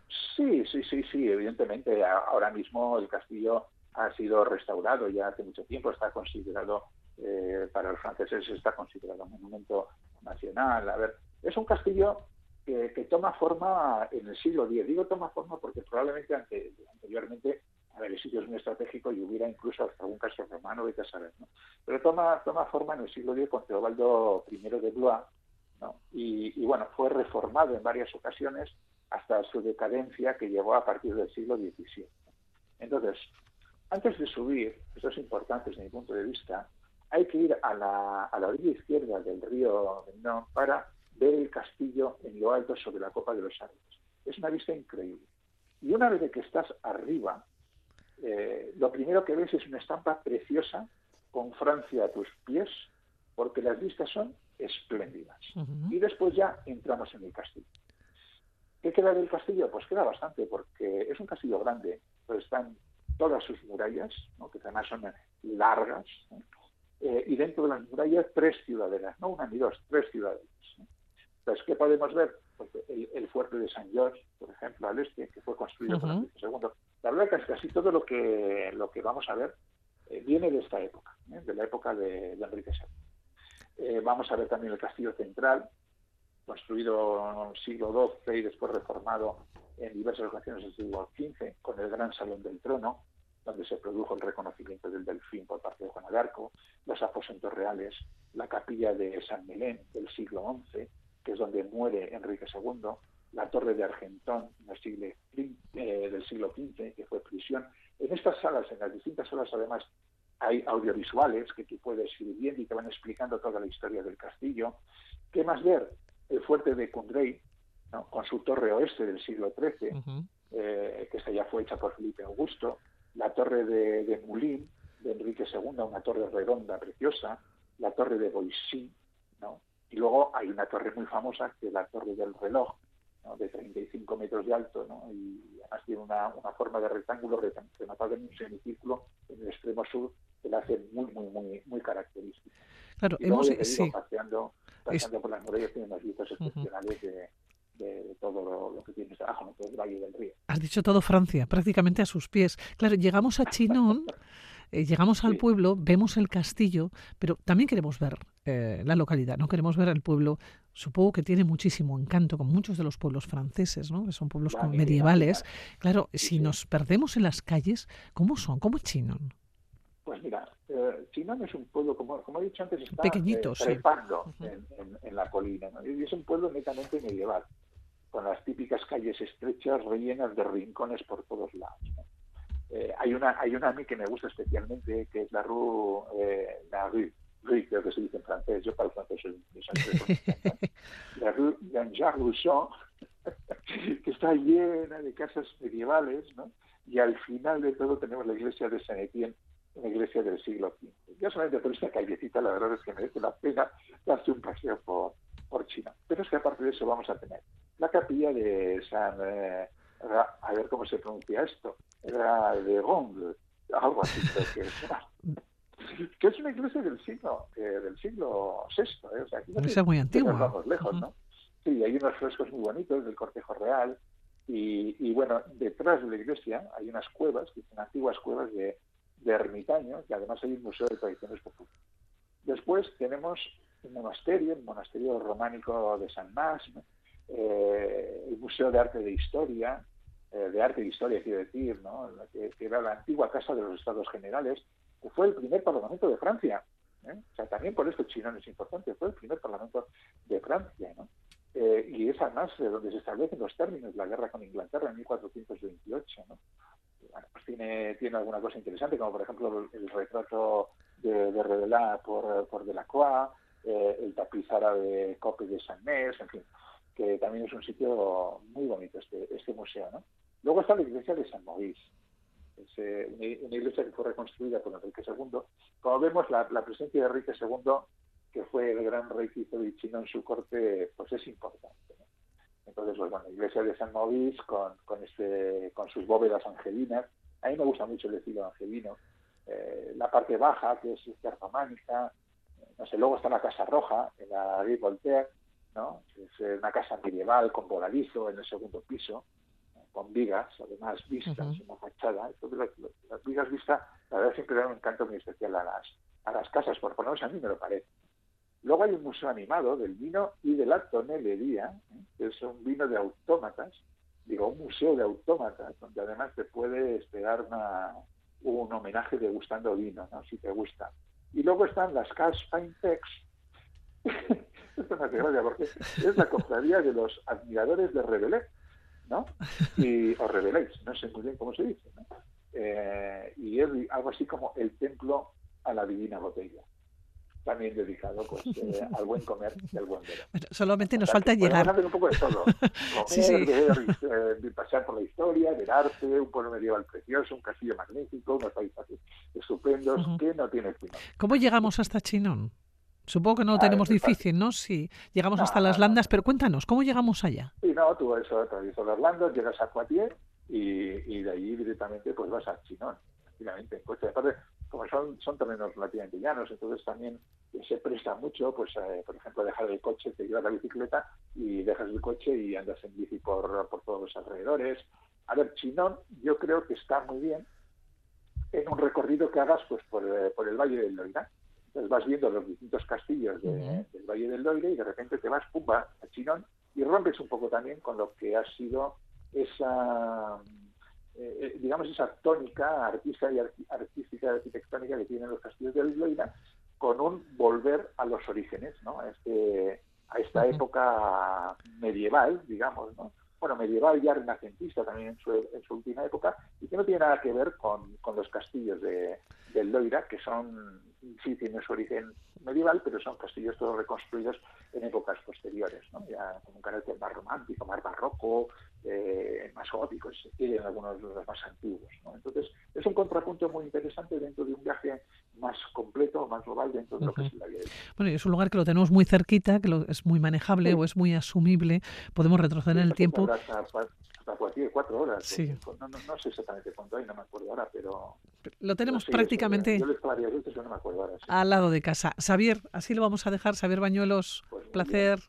Sí, sí, sí, sí, evidentemente. Ahora mismo el castillo ha sido restaurado ya hace mucho tiempo, está considerado, eh, para los franceses está considerado un monumento nacional. A ver, es un castillo que, toma forma en el siglo X. Digo toma forma porque probablemente anteriormente a ver, el sitio es muy estratégico y hubiera incluso hasta algún caso romano de saber, ¿no? Pero toma, toma forma en el siglo X con Teobaldo I de Blois, ¿no? y, bueno, fue reformado en varias ocasiones hasta su decadencia que llegó a partir del siglo XVII. Entonces, antes de subir, esto es importante desde mi punto de vista, hay que ir a la, a la orilla izquierda del río Menón para ver el castillo en lo alto sobre la copa de los árboles. Es una vista increíble. Y una vez que estás arriba, eh, lo primero que ves es una estampa preciosa con Francia a tus pies, porque las vistas son espléndidas. Y después ya entramos en el castillo. ¿Qué queda del castillo? Pues queda bastante, porque es un castillo grande, pues están todas sus murallas, que además son largas, eh, y dentro de las murallas tres ciudadelas, no una ni dos, tres ciudadelas. Entonces, ¿qué podemos ver? Pues el, fuerte de San George, por ejemplo, al este, que fue construido por Enrique II. La verdad es que casi todo lo que, lo que vamos a ver eh, viene de esta época, ¿eh? de la época de, Enrique II. vamos a ver también el castillo central, construido en el siglo XII y después reformado en diversas ocasiones del siglo XV, con el gran salón del trono, donde se produjo el reconocimiento del delfín por parte de Juan de Arco, los aposentos reales, la capilla de San Melén del siglo XI, que es donde muere Enrique II, la torre de Argentón siglo, eh, del siglo XV, que fue prisión. En estas salas, en las distintas salas además, hay audiovisuales que tú puedes ir viendo y te van explicando toda la historia del castillo. ¿Qué más ver? El fuerte de Cundrey, con su torre oeste del siglo XIII, eh, que esta ya fue hecha por Felipe Augusto, la torre de, de Moulin, de Enrique II, una torre redonda preciosa, la torre de Boissy, ¿no? y luego hay una torre muy famosa, que es la torre del reloj, de 35 metros de alto, ¿no? y además tiene una, una forma de rectángulo rematado en un semicírculo en el extremo sur, que la hace muy, muy, muy, muy característica. Claro, hemos, sí. paseando, paseando por las murallas, tiene unas vistas excepcionales de de todo lo, que tiene abajo, todo el Valle del Río. Has dicho todo Francia, prácticamente a sus pies. Claro, llegamos a Chinon, eh, llegamos al pueblo, vemos el castillo, pero también queremos ver eh, la localidad, no queremos ver el pueblo. Supongo que tiene muchísimo encanto, con muchos de los pueblos franceses, ¿no? que son pueblos medievales. Claro, si nos perdemos en las calles, ¿cómo son? ¿Cómo es Chinon? Pues mira, eh, Chinon es un pueblo, como, como he dicho antes, está Pequeñito, trepando en, la colina. Y es un pueblo netamente medieval con las típicas calles estrechas rellenas de rincones por todos lados. Eh, hay una hay una a mí que me gusta especialmente, que es la Rue, eh, la Rue, Rue, creo que se dice en francés, yo para el francés soy la Rue Jean-Jacques Rousseau, que está llena de casas medievales, ¿no? y al final de todo tenemos la iglesia de Saint Etienne, una iglesia del siglo XV. Ya solamente por esta callecita, la verdad es que merece la pena darse un paseo por, por China. Pero es que aparte de eso vamos a tener la capilla de San, eh, a ver cómo se pronuncia esto, era de Gong, algo así que es. que es una iglesia del siglo eh, del siglo VI, ¿eh? o sea, aquí no muy antigua. vamos lejos, ¿no? Sí, hay unos frescos muy bonitos del cortejo real y, y, bueno, detrás de la iglesia hay unas cuevas, que son antiguas cuevas de, de ermitaños, y además hay un museo de tradiciones populares. Después tenemos un monasterio, el monasterio románico de San Mas, eh, el Museo de Arte de Historia, eh, de Arte de Historia quiero decir, ¿no? que, era la antigua Casa de los Estados Generales, que fue el primer Parlamento de Francia. ¿eh? O sea, también por esto Chinón es importante, fue el primer Parlamento de Francia. ¿no? y es además donde se establecen los términos de la guerra con Inglaterra en 1428. ¿no? pues tiene, tiene alguna cosa interesante, como por ejemplo el, retrato de, de por, por Delacroix, el tapiz árabe Cope de San Mes, en fin que también es un sitio muy bonito este, este museo. ¿no? Luego está la iglesia de San es eh, una, iglesia que fue reconstruida por Enrique II. Como vemos, la, presencia de Enrique II, que fue el gran rey Chino en su corte, pues es importante. Entonces, pues, bueno, la iglesia de San Maurice con, con, este, con sus bóvedas angelinas, a mí me gusta mucho el estilo angelino. Eh, la parte baja, que es la románica, no sé, luego está la Casa Roja, en la Rue Voltaire, es una casa medieval con voladizo en el segundo piso, con vigas, además vistas en la fachada. las, vigas vistas, la verdad, siempre dan un encanto muy especial a las, a las casas, por ponerse a mí me lo parece. Luego hay un museo animado del vino y de la tonelería, ¿eh? es un vino de autómatas, digo, un museo de autómatas, donde además te puede esperar una, un homenaje degustando vino, ¿no? si te gusta. Y luego están las Cash Fine Esto me hace gracia porque es la cofradía de los admiradores de Revelé, ¿no? Y, o Reveléis, no sé muy bien cómo se dice, ¿no? Eh, y es algo así como el templo a la divina botella también dedicado pues eh, al buen comer y al buen beber. solamente nos falta llegar. hacer un poco de todo. Comer, Ver, eh, pasar por la historia, ver arte, un pueblo medieval precioso, un castillo magnífico, unos paisajes estupendos, que no tiene final. ¿Cómo llegamos hasta Chinón? Supongo que no lo tenemos difícil, ¿no? Sí, llegamos hasta las Landas, pero cuéntanos, ¿cómo llegamos allá? Sí, no, tú eso, atraviesas las Landas, llegas a Poitiers y, y de ahí directamente pues vas a Chinón, prácticamente en coche. Aparte, como son, son terrenos relativamente llanos, entonces también se presta mucho, pues eh, por ejemplo, dejar el coche, te llevas la bicicleta y dejas el coche y andas en bici por, por todos los alrededores. A ver, Chinón yo creo que está muy bien en un recorrido que hagas pues por, eh, por el Valle del Loira. Entonces vas viendo los distintos castillos del Valle del Loira y de repente te vas, pumba, a Chinón y rompes un poco también con lo que ha sido esa eh, eh, digamos, esa tónica artística y artística arquitectónica que tienen los castillos de Loira, con un volver a los orígenes, ¿no? A, este, a esta época medieval, digamos, ¿no? Bueno, medieval ya renacentista también en su, en su última época, y que no tiene nada que ver con, con los castillos de, del Loira, que son, sí tienen su origen medieval, pero son castillos todos reconstruidos en épocas posteriores, ¿no? ya con un carácter más romántico, más barroco, eh, más gótico, si quieren algunos de los más antiguos. ¿no? Entonces, es un contrapunto muy interesante dentro de un viaje más completo, más global dentro de lo que es la vida. Bueno, y es un lugar que lo tenemos muy cerquita, que lo, es muy manejable o es muy asumible, podemos retroceder en el tiempo hasta cuatro horas. Sí. No, no, no, sé exactamente cuánto hay, no me acuerdo ahora, pero... Lo tenemos prácticamente yo varias veces, no me acuerdo ahora, al lado de casa. Xavier, así lo vamos a dejar. Xavier Bañuelos, pues placer.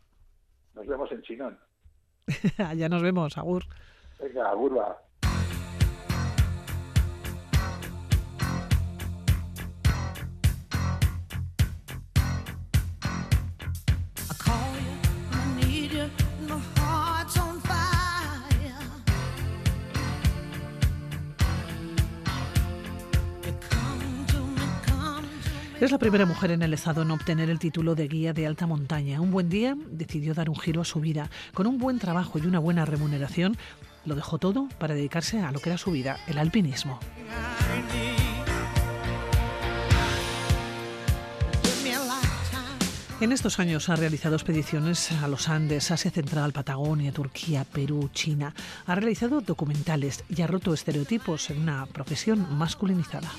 Nos vemos en Chinón. Allá nos vemos, Agur. Venga, Agur va. Es la primera mujer en el Estado en obtener el título de guía de alta montaña. Un buen día decidió dar un giro a su vida. Con un buen trabajo y una buena remuneración, lo dejó todo para dedicarse a lo que era su vida, el alpinismo. En estos años ha realizado expediciones a los Andes, Asia Central, Patagonia, Turquía, Perú, China. Ha realizado documentales y ha roto estereotipos en una profesión masculinizada.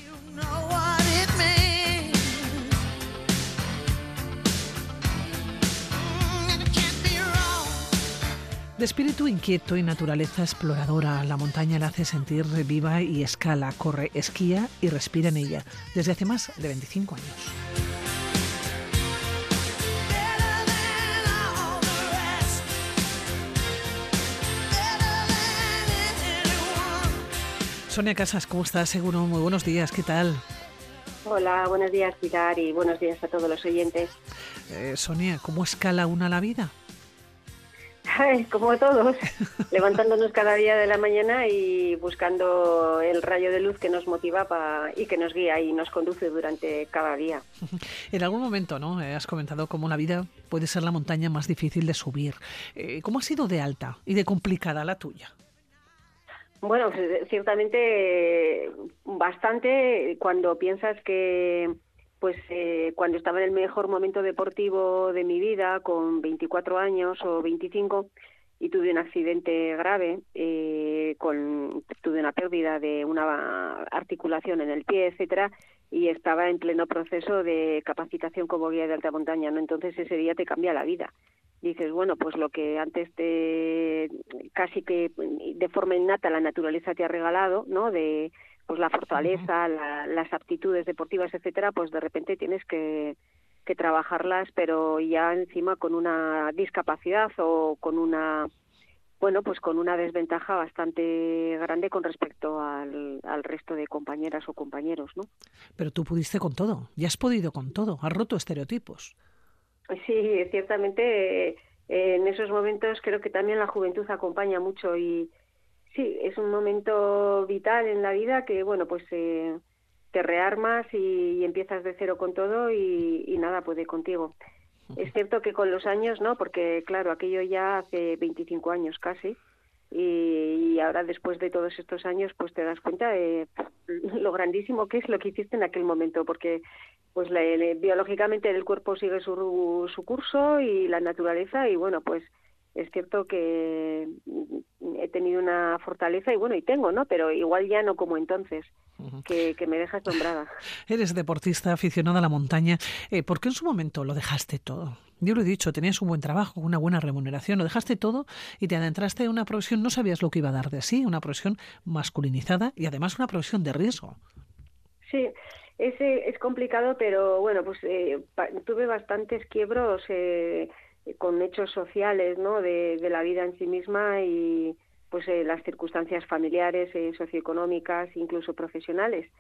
De espíritu inquieto y naturaleza exploradora, la montaña la hace sentir viva y escala, corre, esquía y respira en ella desde hace más de 25 años. Sonia Casas, ¿cómo estás? Seguro, muy buenos días, ¿qué tal? Hola, buenos días Pilar y buenos días a todos los oyentes. Eh, Sonia, ¿cómo escala una la vida? Como todos, levantándonos cada día de la mañana y buscando el rayo de luz que nos motiva y que nos guía y nos conduce durante cada día. En algún momento, ¿no? Eh, has comentado cómo la vida puede ser la montaña más difícil de subir. Eh, ¿Cómo ha sido de alta y de complicada la tuya? Bueno, pues, ciertamente bastante cuando piensas que pues eh, cuando estaba en el mejor momento deportivo de mi vida, con 24 años o 25, y tuve un accidente grave, eh, con, tuve una pérdida de una articulación en el pie, etcétera, y estaba en pleno proceso de capacitación como guía de alta montaña, ¿no? Entonces ese día te cambia la vida. Dices, bueno, pues lo que antes te casi que de forma innata la naturaleza te ha regalado, ¿no? De pues la fortaleza, las aptitudes deportivas, etcétera, pues de repente tienes que, que trabajarlas, pero ya encima con una discapacidad o con una bueno, pues con una desventaja bastante grande con respecto al, al, resto de compañeras o compañeros, ¿no? Pero tú pudiste con todo, ya has podido con todo, has roto estereotipos. Sí, ciertamente en esos momentos creo que también la juventud acompaña mucho y sí, es un momento vital en la vida que, bueno, pues eh, te rearmas y, empiezas de cero con todo y, nada puede contigo. Es cierto que con los años, ¿no? Porque, claro, aquello ya hace 25 años casi y, ahora después de todos estos años, pues te das cuenta de lo grandísimo que es lo que hiciste en aquel momento, porque pues biológicamente el cuerpo sigue su, su curso y la naturaleza y bueno, pues es cierto que he tenido una fortaleza y bueno, y tengo, ¿no? Pero igual ya no como entonces, que, me deja asombrada. Eres deportista, aficionada a la montaña. Eh, ¿Por qué en su momento lo dejaste todo? Yo lo he dicho, tenías un buen trabajo, una buena remuneración, lo dejaste todo y te adentraste en una profesión, no sabías lo que iba a dar de sí, una profesión masculinizada y además una profesión de riesgo. Sí, es, es complicado, pero bueno, pues eh, tuve bastantes quiebros. Eh, con hechos sociales ¿no? de, la vida en sí misma y pues eh, las circunstancias familiares, eh, socioeconómicas, incluso profesionales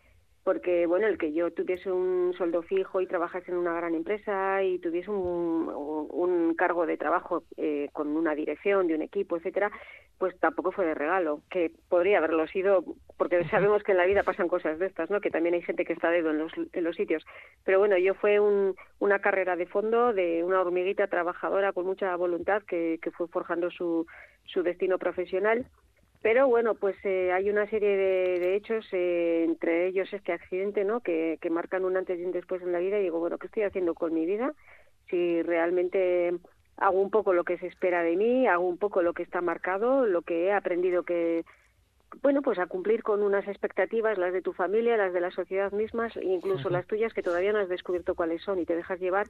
porque bueno el que yo tuviese un sueldo fijo y trabajase en una gran empresa y tuviese un, un cargo de trabajo eh, con una dirección de un equipo etcétera pues tampoco fue de regalo que podría haberlo sido porque sabemos que en la vida pasan cosas de estas no que también hay gente que está dedo en los, en los sitios. Pero bueno yo fue un, una carrera de fondo de una hormiguita trabajadora con mucha voluntad que, que fue forjando su su destino profesional pero bueno, pues eh, hay una serie de, hechos, eh, entre ellos este accidente, ¿no? Que, que marcan un antes y un después en la vida y digo, bueno, ¿qué estoy haciendo con mi vida? Si realmente hago un poco lo que se espera de mí, hago un poco lo que está marcado, lo que he aprendido que, bueno, pues a cumplir con unas expectativas, las de tu familia, las de la sociedad mismas, e incluso las tuyas que todavía no has descubierto cuáles son y te dejas llevar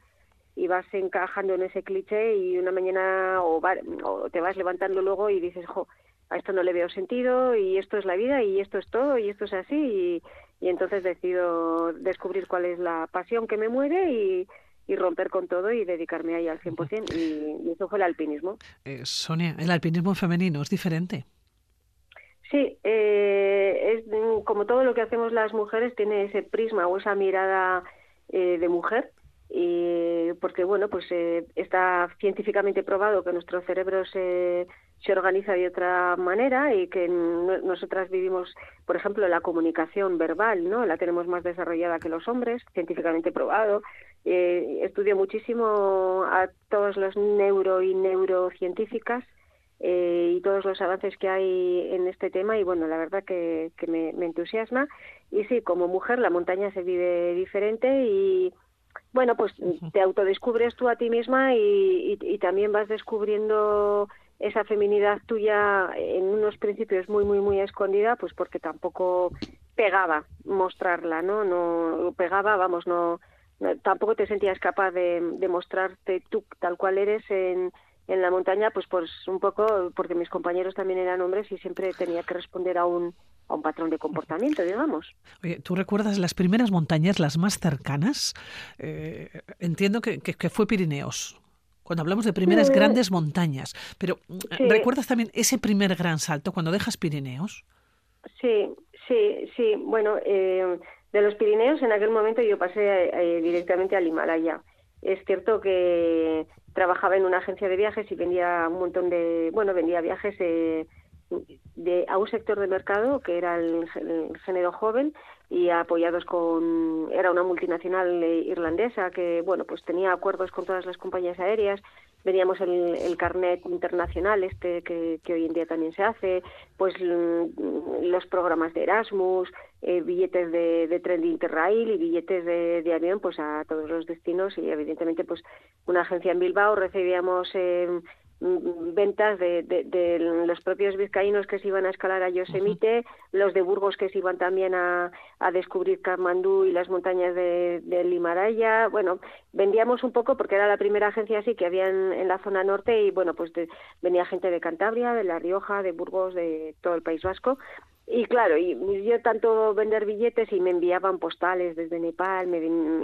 y vas encajando en ese cliché y una mañana o, o te vas levantando luego y dices, jo, a esto no le veo sentido y esto es la vida y esto es todo y esto es así y, entonces decido descubrir cuál es la pasión que me mueve y, romper con todo y dedicarme ahí al 100% y, y eso fue el alpinismo. Eh, Sonia, el alpinismo femenino es diferente. Sí, eh, es como todo lo que hacemos las mujeres tiene ese prisma o esa mirada eh, de mujer y porque bueno pues eh, está científicamente probado que nuestro cerebro se se organiza de otra manera y que nosotras vivimos, por ejemplo, la comunicación verbal, ¿no? La tenemos más desarrollada que los hombres, científicamente probado. Eh, estudio muchísimo a todos los neuro y neurocientíficas eh, y todos los avances que hay en este tema y bueno, la verdad que, que me, entusiasma. Y sí, como mujer la montaña se vive diferente y bueno, pues te autodescubres tú a ti misma y, y también vas descubriendo esa feminidad tuya en unos principios muy muy muy escondida pues porque tampoco pegaba mostrarla no no pegaba vamos no, tampoco te sentías capaz de, mostrarte tú tal cual eres en, en la montaña pues pues un poco porque mis compañeros también eran hombres y siempre tenía que responder a un a un patrón de comportamiento, digamos. Oye, ¿tú recuerdas las primeras montañas, las más cercanas? Eh, entiendo que, que, fue Pirineos cuando hablamos de primeras grandes montañas. Pero ¿recuerdas también ese primer gran salto cuando dejas Pirineos? Sí, sí, sí. Bueno, eh, de los Pirineos en aquel momento yo pasé eh, directamente al Himalaya. Es cierto que trabajaba en una agencia de viajes y vendía un montón de, bueno, vendía viajes eh, de, a un sector de mercado que era el, género joven y apoyados con era una multinacional eh, irlandesa que bueno pues tenía acuerdos con todas las compañías aéreas. Veníamos el, el carnet internacional este que, hoy en día también se hace pues los programas de Erasmus eh, billetes de, de, tren de Interrail y billetes de, de, avión pues a todos los destinos. Y evidentemente pues una agencia en Bilbao recibíamos eh, Mm, ventas de, de, los propios vizcaínos que se iban a escalar a Yosemite, los de Burgos que se iban también a, a descubrir Katmandú y las montañas de, del Himalaya. Bueno, vendíamos un poco porque era la primera agencia así que había en, la zona norte y bueno, pues venía gente de Cantabria, de La Rioja, de Burgos, de todo el País Vasco. Y claro, y yo tanto vender billetes y me enviaban postales desde Nepal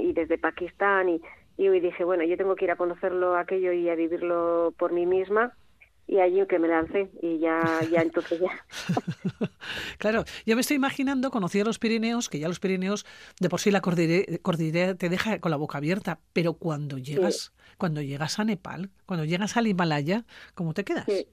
y desde Pakistán y y dije, bueno, yo tengo que ir a conocerlo aquello y a vivirlo por mí misma y allí que me lancé y ya ya entonces ya Claro, yo me estoy imaginando, conocí a los Pirineos, que ya los Pirineos, de por sí la cordillera, te deja con la boca abierta, pero cuando llegas, cuando llegas a Nepal, cuando llegas al Himalaya, ¿cómo te quedas? Sí.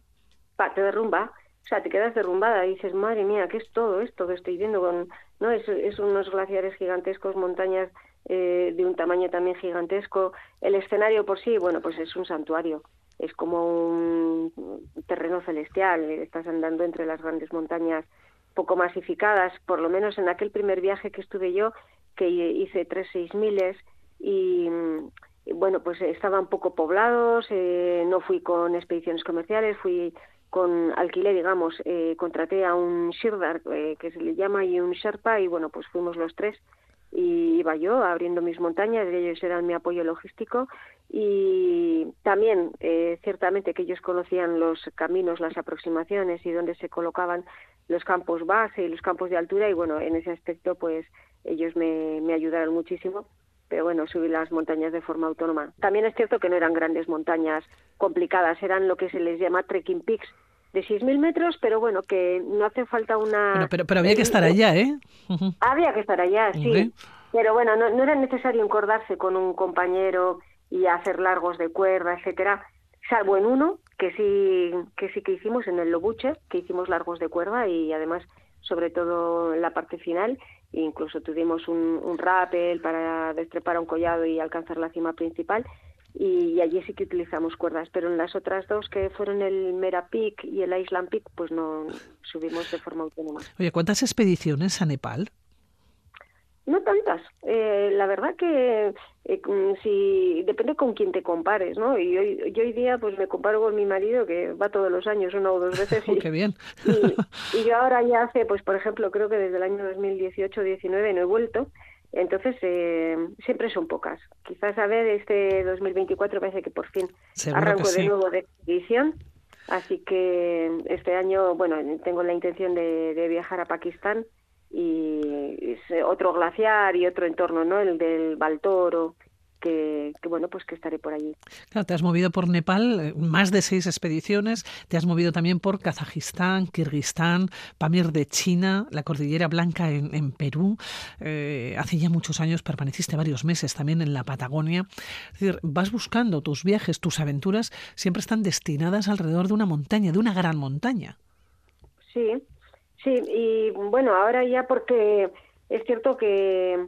te derrumba, o sea, te quedas derrumbada y dices, madre mía, ¿qué es todo esto que estoy viendo? Con, no, es, es unos glaciares gigantescos, montañas eh, de un tamaño también gigantesco. El escenario por sí, bueno, pues es un santuario es como un terreno celestial, estás andando entre las grandes montañas poco masificadas, por lo menos en aquel primer viaje que estuve yo, que hice tres, seis miles, y, bueno, pues estaban poco poblados, eh, no fui con expediciones comerciales, fui con alquiler, digamos, eh, contraté a un Shirdar, eh, que se le llama, y un Sherpa, y bueno, pues fuimos los tres, y iba yo abriendo mis montañas, ellos eran mi apoyo logístico y también eh, ciertamente que ellos conocían los caminos, las aproximaciones y dónde se colocaban los campos base y los campos de altura y bueno, en ese aspecto pues ellos me, me ayudaron muchísimo pero bueno, subí las montañas de forma autónoma. También es cierto que no eran grandes montañas complicadas, eran lo que se les llama trekking peaks, de 6.000 metros, pero bueno, que no hace falta una... pero, pero había que estar allá, ¿eh? Había que estar allá, sí. Pero bueno, no, no era necesario encordarse con un compañero y hacer largos de cuerda, etcétera, salvo en uno que sí que sí que hicimos en el Lobuche, que hicimos largos de cuerda y además sobre todo en la parte final incluso tuvimos un, un rappel para destrepar un collado y alcanzar la cima principal y, allí sí que utilizamos cuerdas, pero en las otras dos que fueron el Mera Peak y el Island Peak, pues no subimos de forma autónoma. Oye, ¿cuántas expediciones a Nepal? No tantas. Eh, la verdad que eh, si depende con quién te compares, ¿no? Y hoy, yo hoy día pues me comparo con mi marido que va todos los años una o dos veces. Y, ¡Qué bien! Y, yo ahora ya hace, pues por ejemplo, creo que desde el año 2018-19 no he vuelto. Entonces, eh, siempre son pocas. Quizás a ver, este 2024 parece que por fin arranco de nuevo de expedición. Así que este año, bueno, tengo la intención de, de viajar a Pakistán y es otro glaciar y otro entorno, ¿no? El del Baltoro, que, bueno, pues que estaré por allí. Claro, te has movido por Nepal, eh, más de seis expediciones, te has movido también por Kazajistán, Kirguistán, Pamir de China, la Cordillera Blanca en, Perú. Eh, hace ya muchos años permaneciste varios meses también en la Patagonia. Es decir, vas buscando tus viajes, tus aventuras, siempre están destinadas alrededor de una montaña, de una gran montaña. Sí, Sí, y bueno, ahora ya porque es cierto que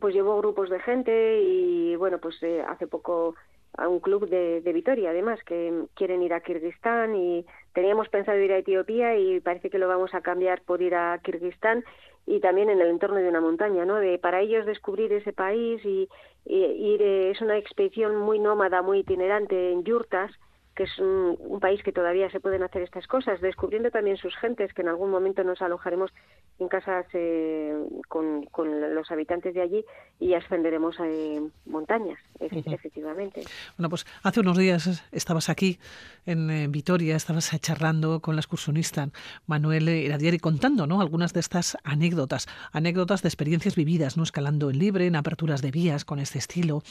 pues llevo grupos de gente y bueno, pues eh, hace poco a un club de, de Vitoria además que quieren ir a Kirguistán y teníamos pensado ir a Etiopía y parece que lo vamos a cambiar por ir a Kirguistán y también en el entorno de una montaña, ¿no? De para ellos descubrir ese país y, y ir es una expedición muy nómada, muy itinerante en yurtas que es un, país que todavía se pueden hacer estas cosas, descubriendo también sus gentes, que en algún momento nos alojaremos en casas eh, con, con, los habitantes de allí y ascenderemos a eh, montañas, efectivamente. Bueno, pues hace unos días estabas aquí en eh, Vitoria, estabas charlando con la excursionista Manuel Iradieri contando ¿no? algunas de estas anécdotas, anécdotas de experiencias vividas, no escalando en libre, en aperturas de vías con este estilo,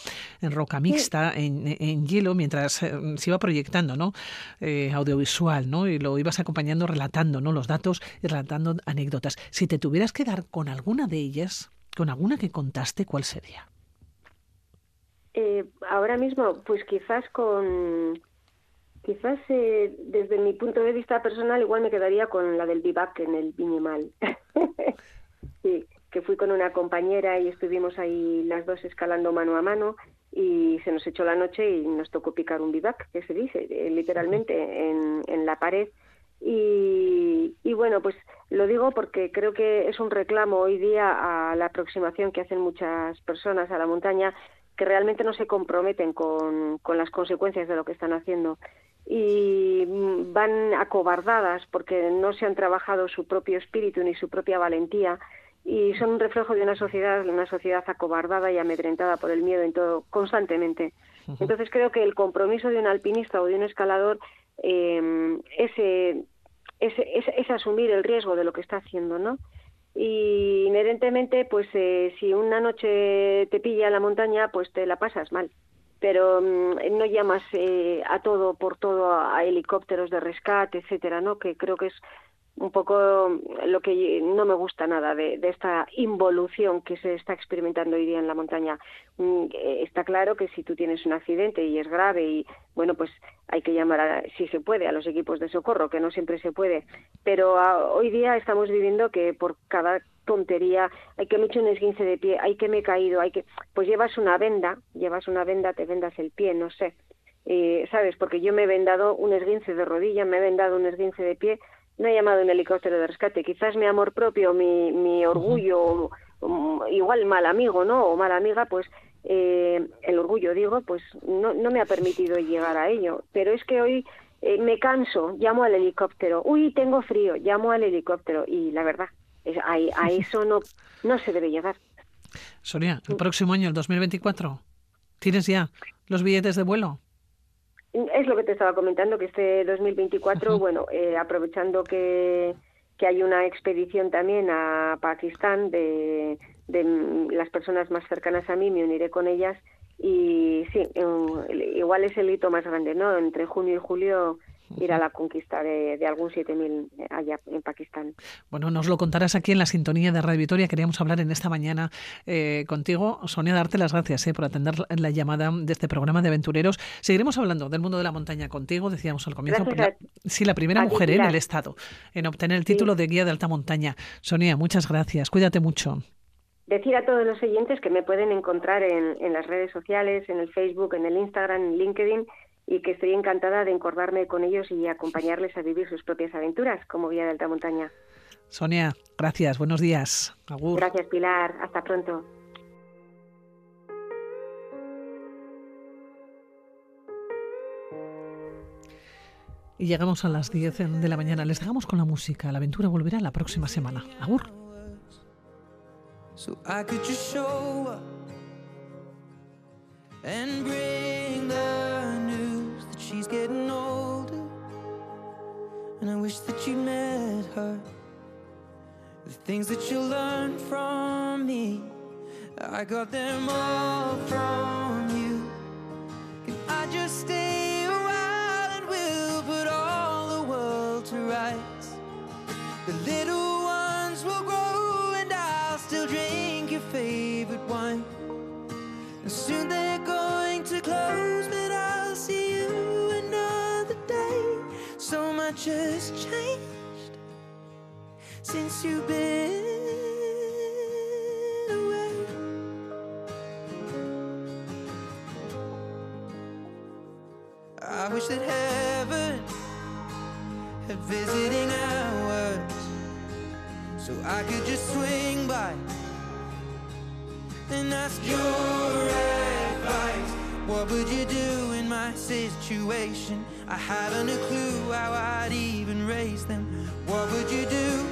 en roca mixta, en, en hielo, mientras se iba proyectando ¿no? Eh, audiovisual, ¿no? Y lo ibas acompañando relatando, ¿no? Los datos y relatando anécdotas. Si te tuvieras que dar con alguna de ellas, con alguna que contaste, ¿cuál sería? Eh, ahora mismo, pues quizás con, quizás eh, desde mi punto de vista personal, igual me quedaría con la del vivac en el Viñemal. sí, que fui con una compañera y estuvimos ahí las dos escalando mano a mano y se nos echó la noche y nos tocó picar un vivac, que se dice, eh, literalmente en, en la pared. Y, y, bueno, pues lo digo porque creo que es un reclamo hoy día a la aproximación que hacen muchas personas a la montaña que realmente no se comprometen con, con las consecuencias de lo que están haciendo. Y van acobardadas porque no se han trabajado su propio espíritu ni su propia valentía y son un reflejo de una sociedad, una sociedad acobardada y amedrentada por el miedo en todo, constantemente. Entonces creo que el compromiso de un alpinista o de un escalador eh, es, es, asumir el riesgo de lo que está haciendo, ¿no? Y inherentemente, pues eh, si una noche te pilla la montaña, pues te la pasas mal. Pero mm, no llamas eh, a todo por todo a, helicópteros de rescate, etcétera, ¿no? Que creo que es un poco lo que no me gusta nada de, esta involución que se está experimentando hoy día en la montaña. Mm, eh, está claro que si tú tienes un accidente y es grave y bueno, pues hay que llamar, a, si se puede, a los equipos de socorro, que no siempre se puede. Pero ah, hoy día estamos viviendo que por cada tontería, hay que me hecho un esguince de pie, hay que me he caído, hay que, pues llevas una venda, llevas una venda, te vendas el pie, no sé, eh, ¿sabes? Porque yo me he vendado un esguince de rodilla, me he vendado un esguince de pie, no he llamado un helicóptero de rescate. Quizás mi amor propio, mi, mi orgullo, igual mal amigo, ¿no? O mala amiga, pues eh, el orgullo, digo, pues no, no me ha permitido llegar a ello. Pero es que hoy eh, me canso, llamo al helicóptero. Uy, tengo frío, llamo al helicóptero. Y la verdad, es, a, a eso no, no se debe llegar. Sonia, el próximo año, el 2024, ¿tienes ya los billetes de vuelo? Es lo que te estaba comentando, que este 2024, bueno, eh, aprovechando que, que hay una expedición también a Pakistán de, de las personas más cercanas a mí, me uniré con ellas y sí, igual es el hito más grande, ¿no? Entre junio y julio ir a la conquista de, algún 7.000 eh, allá en Pakistán. Bueno, nos lo contarás aquí en la sintonía de Radio Vitoria. Queríamos hablar en esta mañana eh, contigo. Sonia, darte las gracias eh, por atender la llamada de este programa de aventureros. Seguiremos hablando del mundo de la montaña contigo, decíamos al comienzo. La, sí, la primera mujer en el Estado en obtener el título de guía de alta montaña. Sonia, muchas gracias. Cuídate mucho. Decir a todos los oyentes que me pueden encontrar en, en las redes sociales, en el Facebook, en el Instagram, en LinkedIn y que estoy encantada de encordarme con ellos y acompañarles a vivir sus propias aventuras como guía de alta montaña. Sonia, gracias, buenos días. Gracias, Pilar, hasta pronto. Y llegamos a las 10 de la mañana. Les dejamos con la música. La aventura volverá la próxima semana. Agur. She's getting older. And I wish that you met her. The things that you learned from me I got them all from you. Can I just stay a while and we'll put all the world to rights? The little ones will grow and I'll still drink your favorite wine. And soon has changed since you've been away. I wish that heaven had visiting hours so I could just swing by and ask your advice. What would you do in my situation? I haven't a clue how I'd even raise them. What would you do?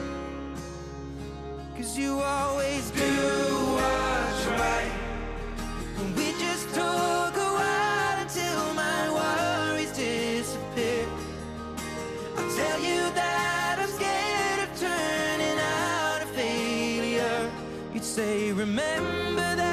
Cause you always do what's right. And we just took a while until my worries disappear. I'll tell you that I'm scared of turning out a failure. You'd say, remember that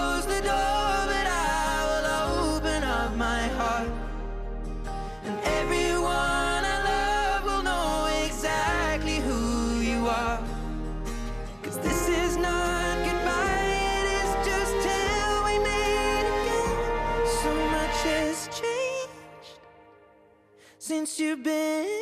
you've been.